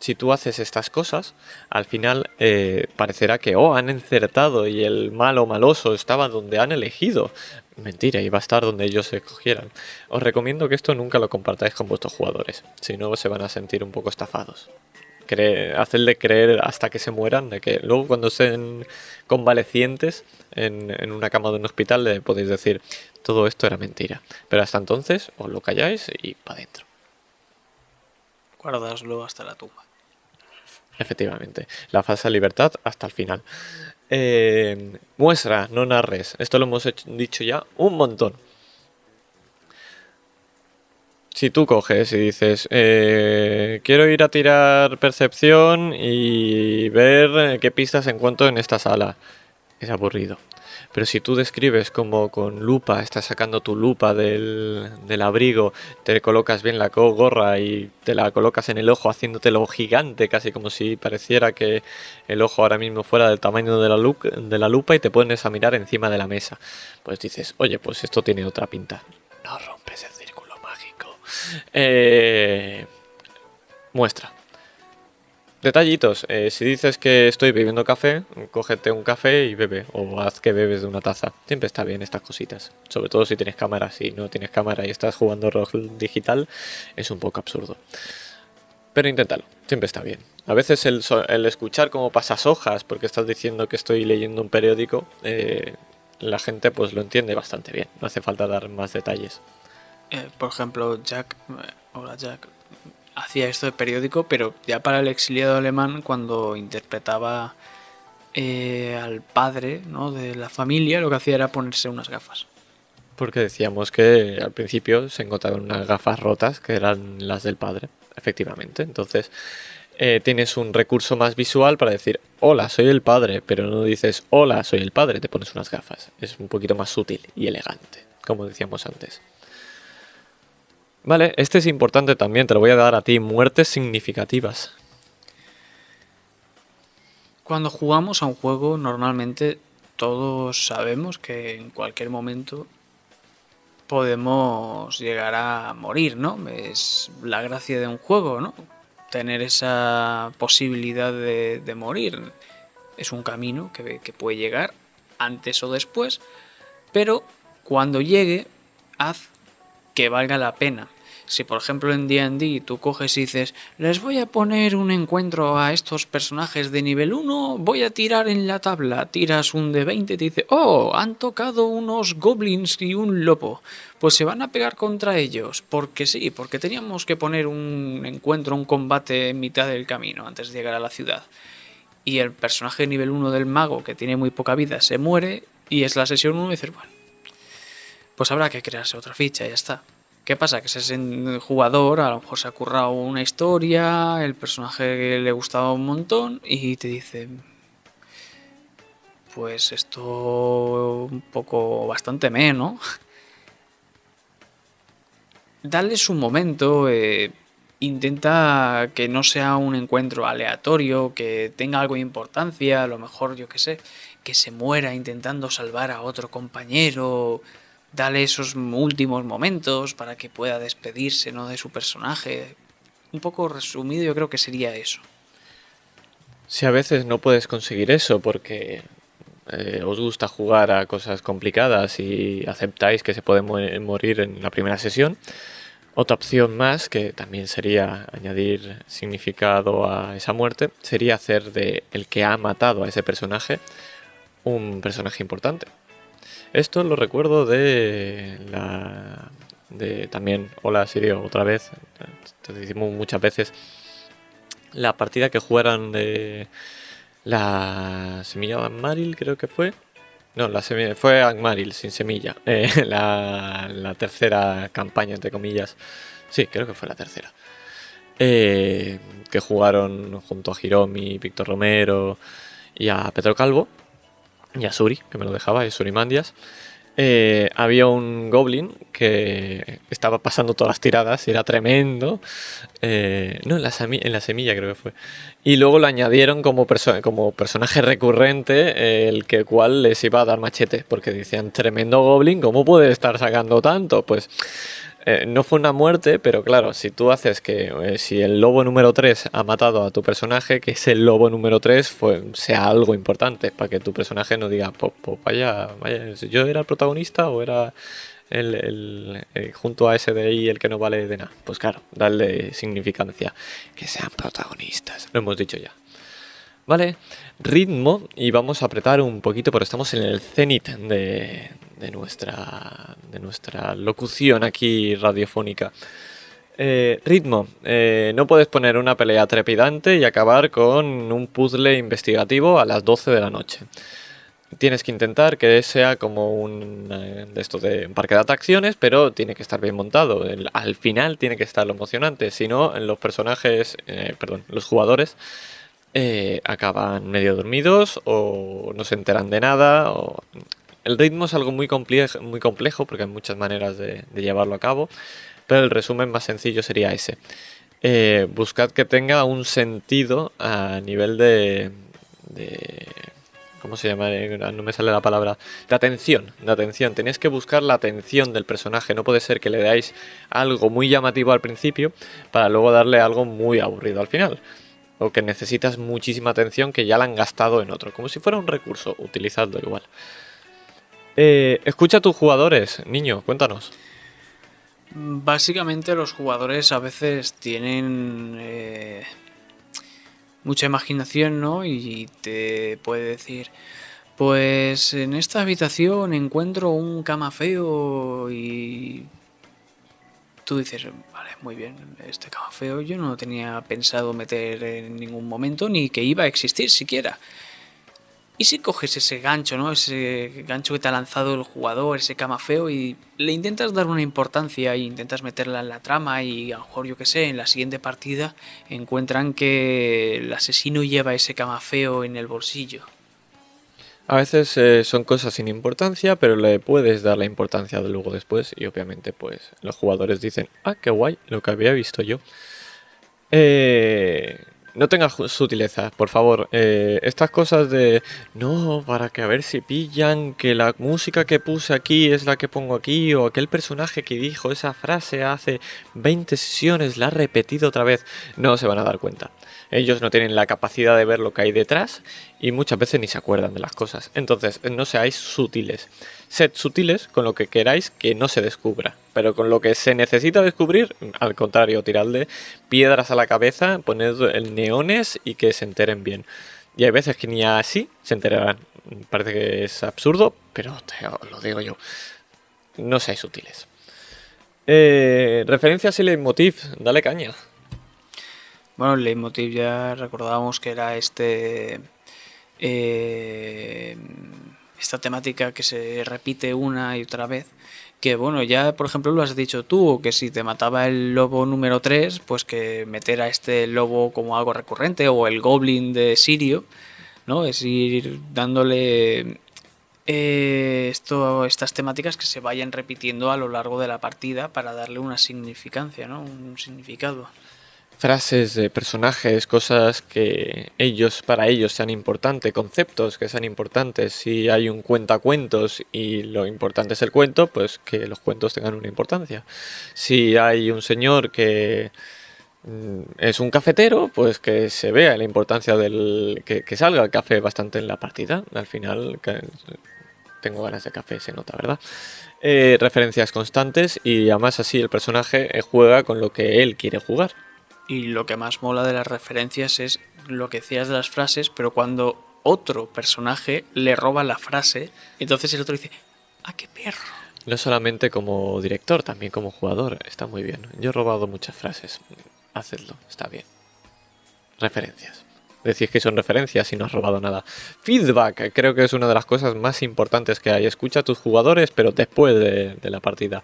si tú haces estas cosas, al final parecerá que, oh, han encertado y el malo maloso estaba donde han elegido. Mentira, iba a estar donde ellos escogieran. Os recomiendo que esto nunca lo compartáis con vuestros jugadores, si no se van a sentir un poco estafados. Hacerle creer hasta que se mueran, de que luego cuando estén convalecientes en, en una cama de un hospital le podéis decir todo esto era mentira. Pero hasta entonces os lo calláis y para adentro. Guardaslo hasta la tumba. Efectivamente, la falsa libertad hasta el final. Eh, muestra, no narres. Esto lo hemos dicho ya un montón. Si tú coges y dices, eh, quiero ir a tirar percepción y ver qué pistas encuentro en esta sala, es aburrido. Pero si tú describes como con lupa, estás sacando tu lupa del, abrigo, te colocas bien la gorra y te la colocas en el ojo haciéndotelo gigante, casi como si pareciera que el ojo ahora mismo fuera del tamaño de la, de la lupa y te pones a mirar encima de la mesa. Pues dices, oye, pues esto tiene otra pinta. No rompes el. Eh, muestra. Detallitos, eh, si dices que estoy bebiendo café, cógete un café y bebe, o haz que bebes de una taza. Siempre está bien estas cositas, sobre todo si tienes cámara. Si no tienes cámara y estás jugando rol digital, es un poco absurdo. Pero inténtalo, siempre está bien. A veces el, escuchar cómo pasas hojas porque estás diciendo que estoy leyendo un periódico, eh, la gente pues lo entiende bastante bien, no hace falta dar más detalles. Eh, por ejemplo, Jack, hola Jack, hacía esto de periódico, pero ya para el exiliado alemán, cuando interpretaba eh, al padre ¿no? de la familia, lo que hacía era ponerse unas gafas. Porque decíamos que al principio se encontraban unas gafas rotas, que eran las del padre, efectivamente. Entonces eh, tienes un recurso más visual para decir, hola, soy el padre, pero no dices, hola, soy el padre, te pones unas gafas. Es un poquito más sutil y elegante, como decíamos antes. Vale, este es importante también, te lo voy a dar a ti, muertes significativas. Cuando jugamos a un juego, normalmente todos sabemos que en cualquier momento podemos llegar a morir, ¿no? Es la gracia de un juego, ¿no? Tener esa posibilidad de, morir. Es un camino que, que puede llegar antes o después, pero cuando llegue, haz que valga la pena. Si por ejemplo en D&D tú coges y dices, les voy a poner un encuentro a estos personajes de nivel 1, voy a tirar en la tabla, tiras un de 20 y te dice, oh, han tocado unos goblins y un lobo, pues se van a pegar contra ellos, porque sí, porque teníamos que poner un encuentro, un combate en mitad del camino antes de llegar a la ciudad. Y el personaje de nivel 1 del mago, que tiene muy poca vida, se muere y es la sesión 1 y dices, bueno, pues habrá que crearse otra ficha, y ya está. ¿Qué pasa? Que ese jugador a lo mejor se ha currado una historia, el personaje le gustaba un montón y te dice, pues esto un poco bastante menos. <laughs> Dale su momento, eh, intenta que no sea un encuentro aleatorio, que tenga algo de importancia, a lo mejor yo qué sé, que se muera intentando salvar a otro compañero, dale esos últimos momentos para que pueda despedirse ¿no? de su personaje. Un poco resumido yo creo que sería eso. Si a veces no puedes conseguir eso porque eh, os gusta jugar a cosas complicadas y aceptáis que se puede morir en la primera sesión, otra opción más, que también sería añadir significado a esa muerte, sería hacer de el que ha matado a ese personaje un personaje importante. Esto lo recuerdo de la. de también. Hola Sirio, otra vez. Te decimos muchas veces. La partida que jugaron de. La semilla de Maril, creo que fue. No, la semilla, fue Angmaril, sin semilla. <laughs> Eh, la, la, tercera campaña, entre comillas. Sí, creo que fue la tercera. Eh, que jugaron junto a Hiromi, Víctor Romero y a Pedro Calvo y a Suri, que me lo dejaba, y Surimandias, eh, había un goblin que estaba pasando todas las tiradas era tremendo. Eh, no, en la, semilla creo que fue. Y luego lo añadieron como, como personaje recurrente, el que cual les iba a dar machete, porque decían, tremendo goblin, ¿cómo puede estar sacando tanto? Pues eh, no fue una muerte, pero claro, si tú haces que eh, si el lobo número 3 ha matado a tu personaje, que ese lobo número 3 fue, sea algo importante, para que tu personaje no diga, pues, vaya, vaya, yo era el protagonista o era el, eh, junto a ese de ahí el que no vale de nada. Pues claro, darle significancia, que sean protagonistas, lo hemos dicho ya. ¿Vale? Ritmo y vamos a apretar un poquito porque estamos en el cenit de, nuestra, de nuestra locución aquí radiofónica. Eh, ritmo. Eh, no puedes poner una pelea trepidante y acabar con un puzzle investigativo a las 12 de la noche. Tienes que intentar que sea como un eh, de esto de un parque de atracciones, pero tiene que estar bien montado. al final tiene que estar lo emocionante. Si no, los personajes, perdón, los jugadores eh, acaban medio dormidos o no se enteran de nada. O... El ritmo es algo muy complejo, muy complejo porque hay muchas maneras de, llevarlo a cabo, pero el resumen más sencillo sería ese. Eh, buscad que tenga un sentido a nivel de, de ¿cómo se llama? Eh, no me sale la palabra. De atención, de atención. Tenéis que buscar la atención del personaje. No puede ser que le dais algo muy llamativo al principio para luego darle algo muy aburrido al final o que necesitas muchísima atención que ya la han gastado en otro. Como si fuera un recurso, utilizadlo igual. Eh, escucha a tus jugadores, niño, cuéntanos. Básicamente los jugadores a veces tienen eh, mucha imaginación, ¿no? Y te puede decir, pues en esta habitación encuentro un cama feo y tú dices, muy bien, este cama feo yo no tenía pensado meter en ningún momento ni que iba a existir siquiera. Y si coges ese gancho, ¿no? Ese gancho que te ha lanzado el jugador, ese cama feo, y le intentas dar una importancia e intentas meterla en la trama y a lo mejor, yo que sé, en la siguiente partida encuentran que el asesino lleva ese cama feo en el bolsillo. A veces eh, son cosas sin importancia, pero le puedes dar la importancia de luego después y obviamente pues los jugadores dicen, ah, qué guay, lo que había visto yo. Eh, no tengas sutileza, por favor. Eh, estas cosas de, no, para que a ver si pillan que la música que puse aquí es la que pongo aquí, o aquel personaje que dijo esa frase hace 20 sesiones la ha repetido otra vez, no se van a dar cuenta. Ellos no tienen la capacidad de ver lo que hay detrás y muchas veces ni se acuerdan de las cosas. Entonces, no seáis sutiles. Sed sutiles con lo que queráis que no se descubra. Pero con lo que se necesita descubrir, al contrario, tiradle piedras a la cabeza, poned neones y que se enteren bien. Y hay veces que ni así se enterarán. Parece que es absurdo, pero te lo digo yo. No seáis sutiles. Eh, referencias y leitmotiv, dale caña. Bueno, el leitmotiv ya recordábamos que era este. Eh, esta temática que se repite una y otra vez. Que bueno, ya por ejemplo lo has dicho tú, que si te mataba el lobo número 3, pues que meter a este lobo como algo recurrente, o el goblin de Sirio, ¿no? Es ir dándole eh, esto, estas temáticas que se vayan repitiendo a lo largo de la partida para darle una significancia, ¿no? Un significado. Frases de personajes, cosas que ellos, para ellos sean importantes, conceptos que sean importantes. Si hay un cuentacuentos y lo importante es el cuento, pues que los cuentos tengan una importancia. Si hay un señor que mm, es un cafetero, pues que se vea la importancia del que, salga el café bastante en la partida. Al final, tengo ganas de café, se nota, ¿verdad? Eh, referencias constantes y además así el personaje juega con lo que él quiere jugar. Y lo que más mola de las referencias es lo que decías de las frases, pero cuando otro personaje le roba la frase, entonces el otro dice, ¡ah, qué perro! No solamente como director, también como jugador. Está muy bien. Yo he robado muchas frases. Hacedlo, está bien. Referencias. Decís que son referencias y no has robado nada. Feedback, creo que es una de las cosas más importantes que hay. Escucha a tus jugadores, pero después de, de la partida.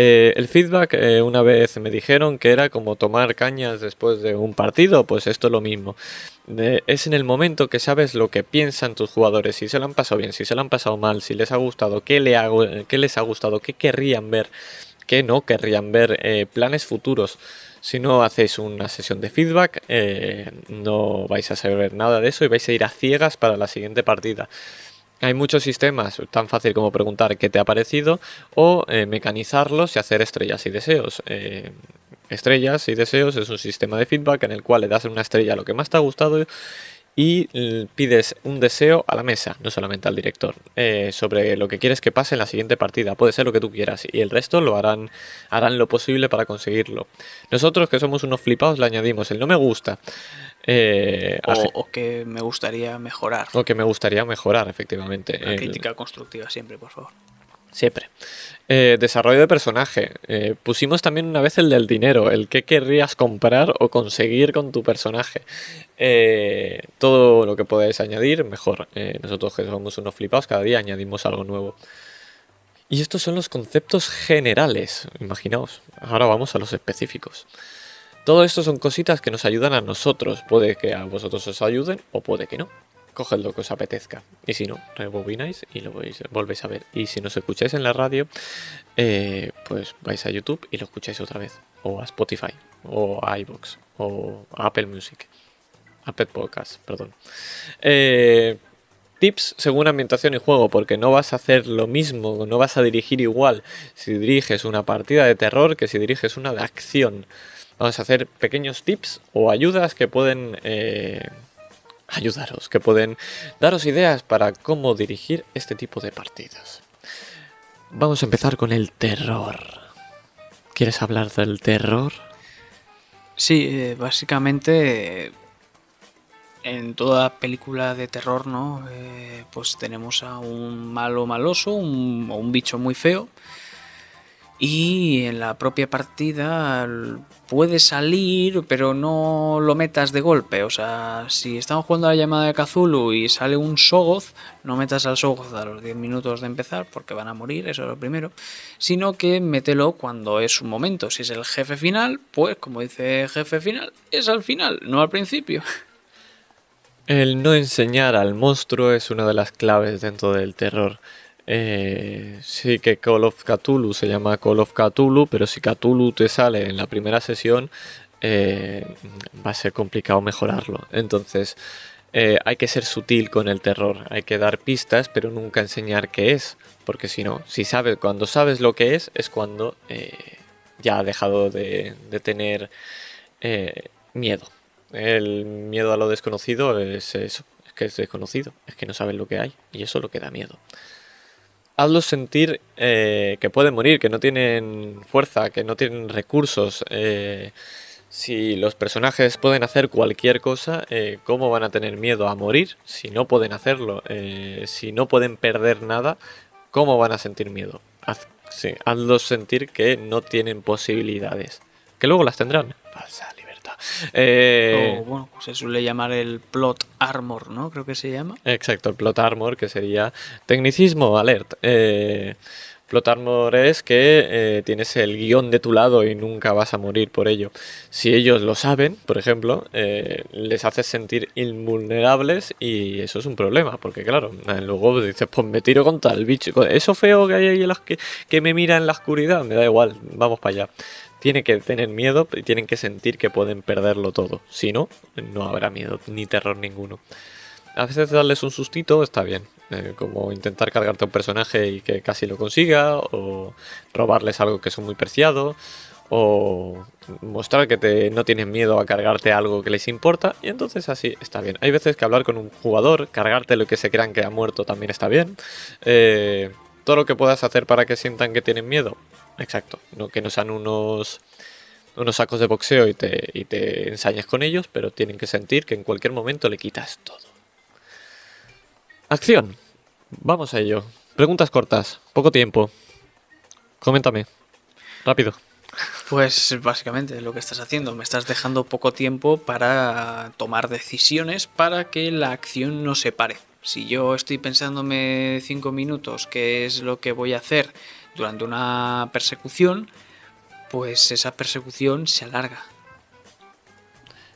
Eh, el feedback, eh, una vez me dijeron que era como tomar cañas después de un partido, pues esto es lo mismo. Es en el momento que sabes lo que piensan tus jugadores, si se lo han pasado bien, si se lo han pasado mal, si les ha gustado, qué, qué les ha gustado, qué querrían ver, qué no querrían ver, eh, planes futuros. Si no hacéis una sesión de feedback, eh, no vais a saber nada de eso y vais a ir a ciegas para la siguiente partida. Hay muchos sistemas, tan fácil como preguntar qué te ha parecido o eh, mecanizarlos y hacer estrellas y deseos. Eh, estrellas y deseos es un sistema de feedback en el cual le das una estrella a lo que más te ha gustado y eh, pides un deseo a la mesa, no solamente al director, eh, sobre lo que quieres que pase en la siguiente partida. Puede ser lo que tú quieras y el resto lo harán, harán lo posible para conseguirlo. Nosotros, que somos unos flipados, le añadimos el no me gusta. eh, O, que me gustaría mejorar. o que me gustaría mejorar, efectivamente. Una El- crítica constructiva siempre, por favor. Siempre. Eh, desarrollo de personaje. Eh, pusimos también una vez el del dinero, el que querrías comprar o conseguir con tu personaje. Eh, todo lo que podáis añadir, mejor. Nosotros que somos unos flipados, cada día añadimos algo nuevo. Y estos son los conceptos generales, imaginaos. Ahora vamos a los específicos. Todo esto son cositas que nos ayudan a nosotros. Puede que a vosotros os ayuden o puede que no. Coged lo que os apetezca. Y si no, rebobináis y lo volvéis a ver. Y si nos escucháis en la radio, eh, pues vais a YouTube y lo escucháis otra vez. O a Spotify, o a iVoox, o a Apple Music. Apple Podcast, perdón. Eh, tips según ambientación y juego, porque no vas a hacer lo mismo, no vas a dirigir igual si diriges una partida de terror que si diriges una de acción. Vamos a hacer pequeños tips o ayudas que pueden eh, ayudaros, que pueden daros ideas para cómo dirigir este tipo de partidas. Vamos a empezar con el terror. ¿Quieres hablar del terror? Sí, eh, básicamente en toda película de terror, ¿no? Eh, pues tenemos a un malo maloso, o un bicho muy feo. Y en la propia partida puede salir, pero no lo metas de golpe. O sea, si estamos jugando a la llamada de Cthulhu y sale un Sogoth, no metas al Sogoth a los 10 minutos de empezar, porque van a morir, eso es lo primero. Sino que mételo cuando es un momento. Si es el jefe final, pues como dice jefe final, es al final, no al principio. El no enseñar al monstruo es una de las claves dentro del terror. Eh, sí que Call of Cthulhu se llama Call of Cthulhu, pero si Cthulhu te sale en la primera sesión, eh, va a ser complicado mejorarlo. Entonces, eh, hay que ser sutil con el terror, hay que dar pistas, pero nunca enseñar qué es, porque si no, si sabes, cuando sabes lo que es, es cuando eh, ya ha dejado de, de tener eh, miedo. El miedo a lo desconocido es eso, es que es desconocido, es que no sabes lo que hay y eso es lo que da miedo. Hazlos sentir eh, que pueden morir, que no tienen fuerza, que no tienen recursos. eh, si los personajes pueden hacer cualquier cosa, eh, ¿cómo van a tener miedo a morir si no pueden hacerlo? Si no pueden perder nada, ¿cómo van a sentir miedo? Haz, hazlos sentir que no tienen posibilidades. Que luego las tendrán. Falsa libertad. Eh, O bueno, pues se suele llamar el plot armor, ¿no? Creo que se llama. Exacto, el plot armor, que sería tecnicismo, alert. Eh, plot armor es que eh, tienes el guion de tu lado y nunca vas a morir por ello. Si ellos lo saben, por ejemplo, eh, les haces sentir invulnerables y eso es un problema, porque claro, luego dices, pues me tiro contra el bicho, eso feo que hay ahí en las que, que me mira en la oscuridad, me da igual, vamos para allá. Tiene que tener miedo y tienen que sentir que pueden perderlo todo. Si no, no habrá miedo ni terror ninguno. A veces darles un sustito está bien, eh, como intentar cargarte a un personaje y que casi lo consiga, o robarles algo que es muy preciado, o mostrar que no tienes miedo a cargarte algo que les importa, y entonces así está bien. Hay veces que hablar con un jugador, cargarte lo que se crean que ha muerto también está bien. Eh, todo lo que puedas hacer para que sientan que tienen miedo, exacto, no que no sean unos unos sacos de boxeo y te, y te ensañes con ellos, pero tienen que sentir que en cualquier momento le quitas todo. Acción. Vamos a ello. Preguntas cortas. Poco tiempo. Coméntame. Rápido. Pues básicamente lo que estás haciendo, me estás dejando poco tiempo para tomar decisiones para que la acción no se pare. Si yo estoy pensándome cinco minutos qué es lo que voy a hacer durante una persecución, pues esa persecución se alarga.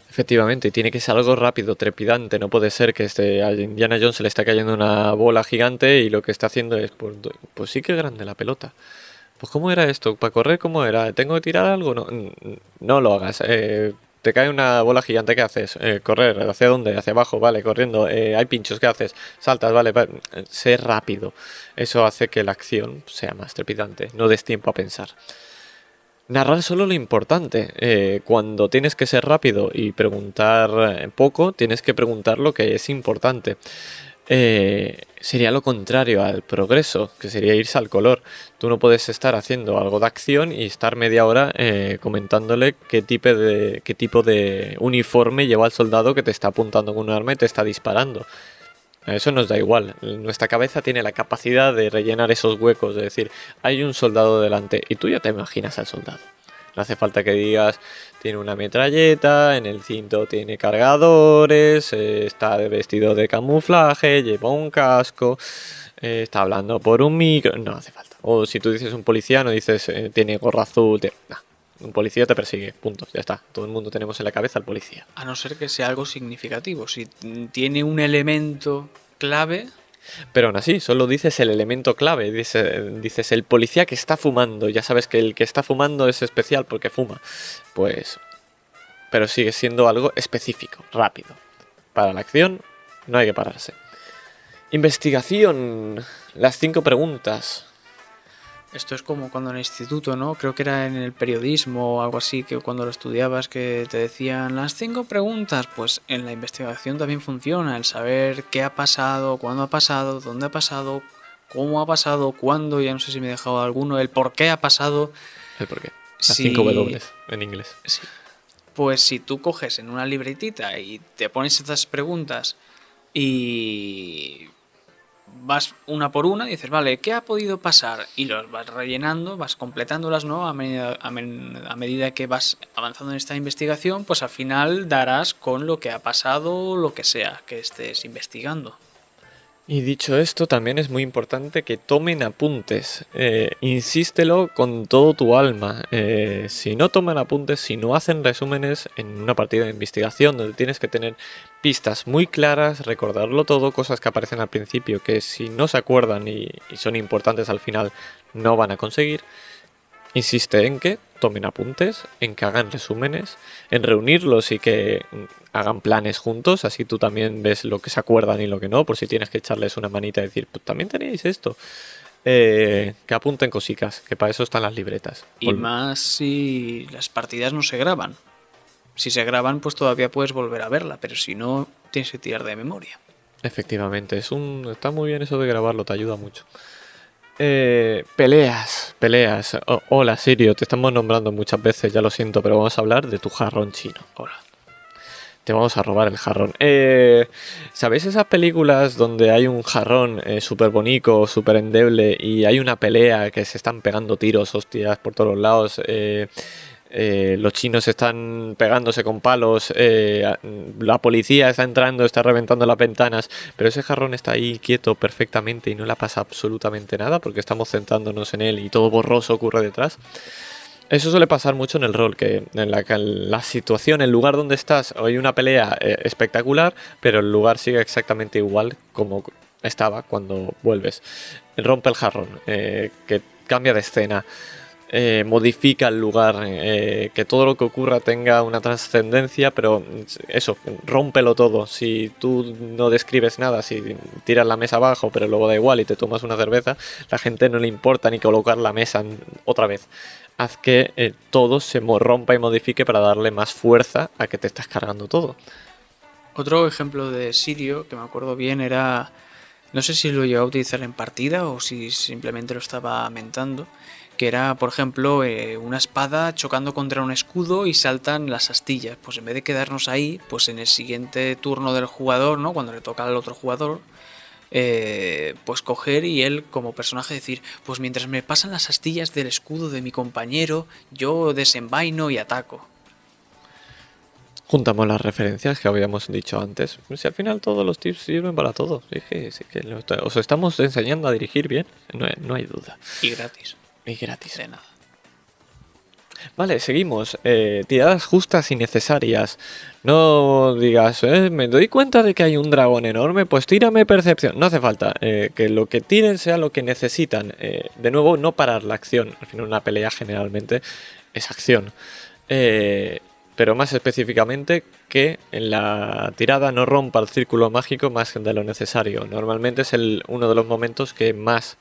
Efectivamente, tiene que ser algo rápido, trepidante. No puede ser que este, a Indiana Jones se le está cayendo una bola gigante y lo que está haciendo es, pues, pues sí que grande la pelota. Pues ¿cómo era esto? ¿Para correr cómo era? ¿Tengo que tirar algo? No, no lo hagas. Eh, te cae una bola gigante, ¿qué haces? Eh, correr, ¿hacia dónde? Hacia abajo, vale, corriendo. Eh, hay pinchos, ¿qué haces? Saltas, vale, vale. Sé rápido. Eso hace que la acción sea más trepidante. No des tiempo a pensar narrar solo lo importante. Eh, cuando tienes que ser rápido y preguntar eh, poco, tienes que preguntar lo que es importante. Eh, sería lo contrario al progreso, que sería irse al color. Tú no puedes estar haciendo algo de acción y estar media hora comentándole qué tipo, de, qué tipo de uniforme lleva el soldado que te está apuntando con un arma y te está disparando. Eso nos da igual. Nuestra cabeza tiene la capacidad de rellenar esos huecos, de decir, hay un soldado delante y tú ya te imaginas al soldado. No hace falta que digas, tiene una metralleta, en el cinto tiene cargadores, eh, está vestido de camuflaje, lleva un casco, eh, está hablando por un micro. No hace falta. O si tú dices un policía, no dices, eh, tiene gorra azul. un policía te persigue, punto, ya está. Todo el mundo tenemos en la cabeza al policía. A no ser que sea algo significativo. Si tiene un elemento clave, pero aún así, solo dices el elemento clave, dices, dices el policía que está fumando, ya sabes que el que está fumando es especial porque fuma. Pues... Pero sigue siendo algo específico, rápido. Para la acción no hay que pararse. Investigación. Las cinco preguntas. Esto es como cuando en el instituto, ¿no? Creo que era en el periodismo o algo así, que cuando lo estudiabas que te decían las cinco preguntas, pues en la investigación también funciona, el saber qué ha pasado, cuándo ha pasado, dónde ha pasado, cómo ha pasado, cuándo, ya no sé si me he dejado alguno, el por qué ha pasado. El por qué. Las cinco W en inglés. Sí. Pues si tú coges en una libretita y te pones estas preguntas y vas una por una y dices, vale, ¿qué ha podido pasar? Y los vas rellenando, vas completándolas, ¿no? A medida, a, medida que vas avanzando en esta investigación, pues al final darás con lo que ha pasado, lo que sea que estés investigando. Y dicho esto, también es muy importante que tomen apuntes. Eh, insístelo con todo tu alma. Eh, si no toman apuntes, si no hacen resúmenes en una partida de investigación donde tienes que tener pistas muy claras, recordarlo todo, cosas que aparecen al principio que si no se acuerdan y son importantes al final no van a conseguir, insiste en que tomen apuntes, en que hagan resúmenes, en reunirlos y que hagan planes juntos, así tú también ves lo que se acuerdan y lo que no, por si tienes que echarles una manita y decir, pues también tenéis esto. Eh, que apunten cositas, que para eso están las libretas. Y más si las partidas no se graban. Si se graban, pues todavía puedes volver a verla, pero si no, tienes que tirar de memoria. Efectivamente, es un, está muy bien eso de grabarlo, te ayuda mucho. Eh, peleas, peleas. hola Sirio, te estamos nombrando muchas veces, ya lo siento, pero vamos a hablar de tu jarrón chino. Hola. Te vamos a robar el jarrón. Eh, ¿Sabéis esas películas donde hay un jarrón eh, súper bonito, súper endeble y hay una pelea que se están pegando tiros, hostias, por todos lados? Eh, los chinos están pegándose con palos, eh, la policía está entrando, está reventando las ventanas, pero ese jarrón está ahí quieto perfectamente y no le pasa absolutamente nada porque estamos centrándonos en él y todo borroso ocurre detrás. Eso suele pasar mucho en el rol, que en la, situación, el lugar donde estás, hay una pelea eh, espectacular, pero el lugar sigue exactamente igual como estaba cuando vuelves. Rompe el jarrón, que cambia de escena. Eh, modifica el lugar, eh, que todo lo que ocurra tenga una trascendencia, pero eso, rómpelo todo. Si tú no describes nada, si tiras la mesa abajo, pero luego da igual y te tomas una cerveza, la gente no le importa ni colocar la mesa otra vez. Haz que eh, todo se rompa y modifique para darle más fuerza a que te estás cargando todo. Otro ejemplo de Sirio que me acuerdo bien era, no sé si lo llegó a utilizar en partida o si simplemente lo estaba mentando que era, por ejemplo, eh, una espada chocando contra un escudo y saltan las astillas. Pues en vez de quedarnos ahí, pues en el siguiente turno del jugador, ¿no? Cuando le toca al otro jugador, eh, pues coger y él como personaje decir, pues mientras me pasan las astillas del escudo de mi compañero, yo desenvaino y ataco. Juntamos las referencias que habíamos dicho antes. Si al final todos los tips sirven para todo. Sí que, que os estamos enseñando a dirigir bien, no, no hay duda. Y gratis. Y gratis. De nada. Vale, seguimos. Eh, tiradas justas y necesarias. No digas, eh, me doy cuenta de que hay un dragón enorme, pues tírame percepción. No hace falta. Eh, que lo que tiren sea lo que necesitan. de nuevo, no parar la acción. Al final, una pelea generalmente es acción. pero más específicamente, que en la tirada no rompa el círculo mágico más de lo necesario. Normalmente es el, uno de los momentos que más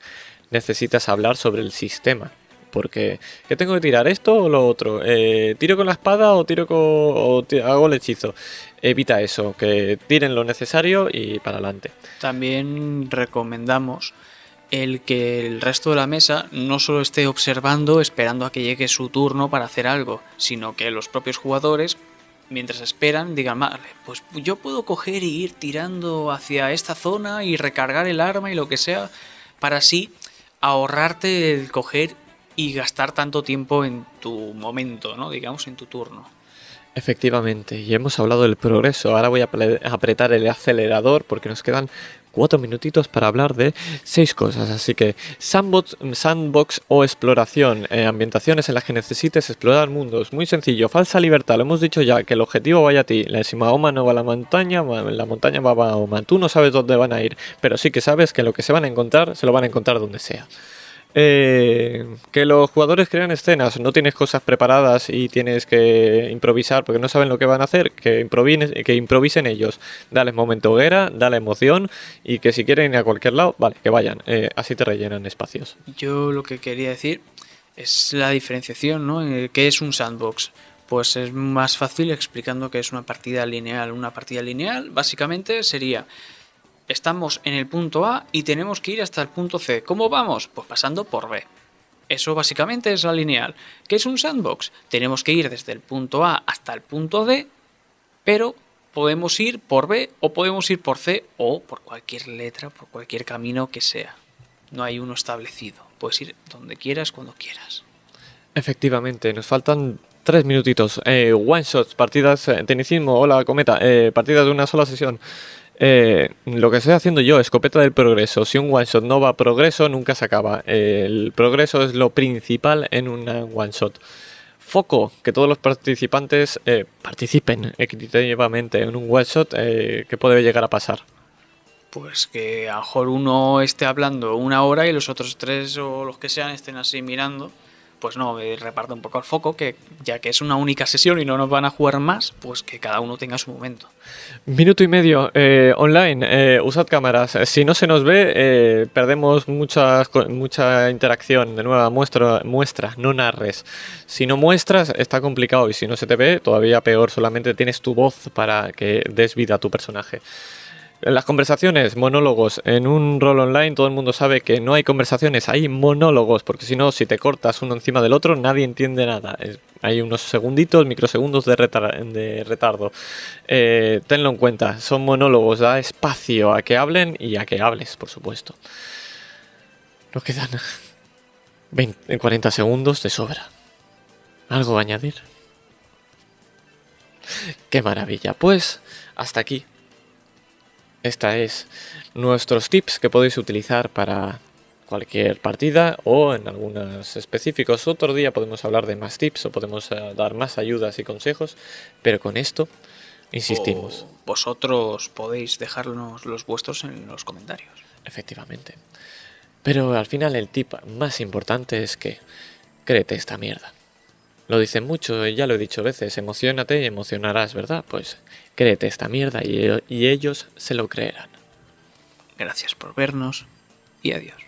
necesitas hablar sobre el sistema. Porque, ¿qué tengo que tirar? ¿Esto o lo otro? Eh, ¿Tiro con la espada o tiro con. o hago el hechizo? Evita eso, que tiren lo necesario y para adelante. También recomendamos el que el resto de la mesa no solo esté observando, esperando a que llegue su turno para hacer algo, sino que los propios jugadores, mientras esperan, digan, vale, pues yo puedo coger y ir tirando hacia esta zona y recargar el arma y lo que sea, para así ahorrarte el coger y gastar tanto tiempo en tu momento, ¿no? Digamos, en tu turno. Efectivamente, y hemos hablado del progreso. Ahora voy a apretar el acelerador porque nos quedan cuatro minutitos para hablar de seis cosas. Así que sandbox, sandbox o exploración, eh, ambientaciones en las que necesites explorar mundos. Muy sencillo, falsa libertad. Lo hemos dicho ya, que el objetivo vaya a ti. La si Mahoma no va a la montaña, la montaña va a Mahoma. Tú no sabes dónde van a ir, pero sí que sabes que lo que se van a encontrar, se lo van a encontrar donde sea. Eh, que los jugadores crean escenas, no tienes cosas preparadas y tienes que improvisar porque no saben lo que van a hacer, que improvisen, que improvisen ellos. Dale momento hoguera, dale emoción y que si quieren ir a cualquier lado, vale, que vayan. Eh, así te rellenan espacios. Yo lo que quería decir es la diferenciación, ¿no? Eh, ¿Qué es un sandbox? Pues es más fácil explicando que es una partida lineal. Una partida lineal básicamente sería Estamos en el punto A y tenemos que ir hasta el punto C. ¿Cómo vamos? Pues pasando por B. Eso básicamente es la lineal. ¿Qué es un sandbox? Tenemos que ir desde el punto A hasta el punto D, pero podemos ir por B o podemos ir por C o por cualquier letra, por cualquier camino que sea. No hay uno establecido. Puedes ir donde quieras, cuando quieras. Efectivamente, nos faltan tres minutitos. Eh, one shots, partidas, eh, tenicismo, hola cometa, eh, partidas de una sola sesión. Eh, lo que estoy haciendo yo, escopeta del progreso. Si un one shot no va progreso, nunca se acaba. el progreso es lo principal en un one shot. Foco, que todos los participantes eh, participen equitativamente en un one shot, eh, ¿qué puede llegar a pasar? Pues que a lo mejor uno esté hablando una hora y los otros tres o los que sean estén así mirando pues no, reparte un poco el foco, que ya que es una única sesión y no nos van a jugar más, pues que cada uno tenga su momento. Minuto y medio eh, online, eh, usad cámaras. Si no se nos ve, eh, perdemos mucha, mucha interacción. De nuevo, muestra, muestra, no narres. Si no muestras, está complicado y si no se te ve, todavía peor, solamente tienes tu voz para que des vida a tu personaje. Las conversaciones, monólogos. En un rol online todo el mundo sabe que no hay conversaciones, hay monólogos, porque si no, si te cortas uno encima del otro, nadie entiende nada. hay unos segunditos, microsegundos de, retardo. Eh, tenlo en cuenta, son monólogos, da espacio a que hablen y a que hables, por supuesto. Nos quedan <laughs> 20, 40 segundos de sobra. ¿Algo a añadir? Qué maravilla. Pues hasta aquí esta es nuestros tips que podéis utilizar para cualquier partida o en algunos específicos. Otro día podemos hablar de más tips o podemos eh, dar más ayudas y consejos, pero con esto insistimos. vosotros podéis dejarnos los vuestros en los comentarios. Efectivamente. Pero al final el tip más importante es que créete esta mierda. Lo dicen mucho, y ya lo he dicho veces, emocionate y emocionarás, ¿verdad? Pues Créete esta mierda y, e-, y ellos se lo creerán. Gracias por vernos y adiós.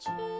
cheese.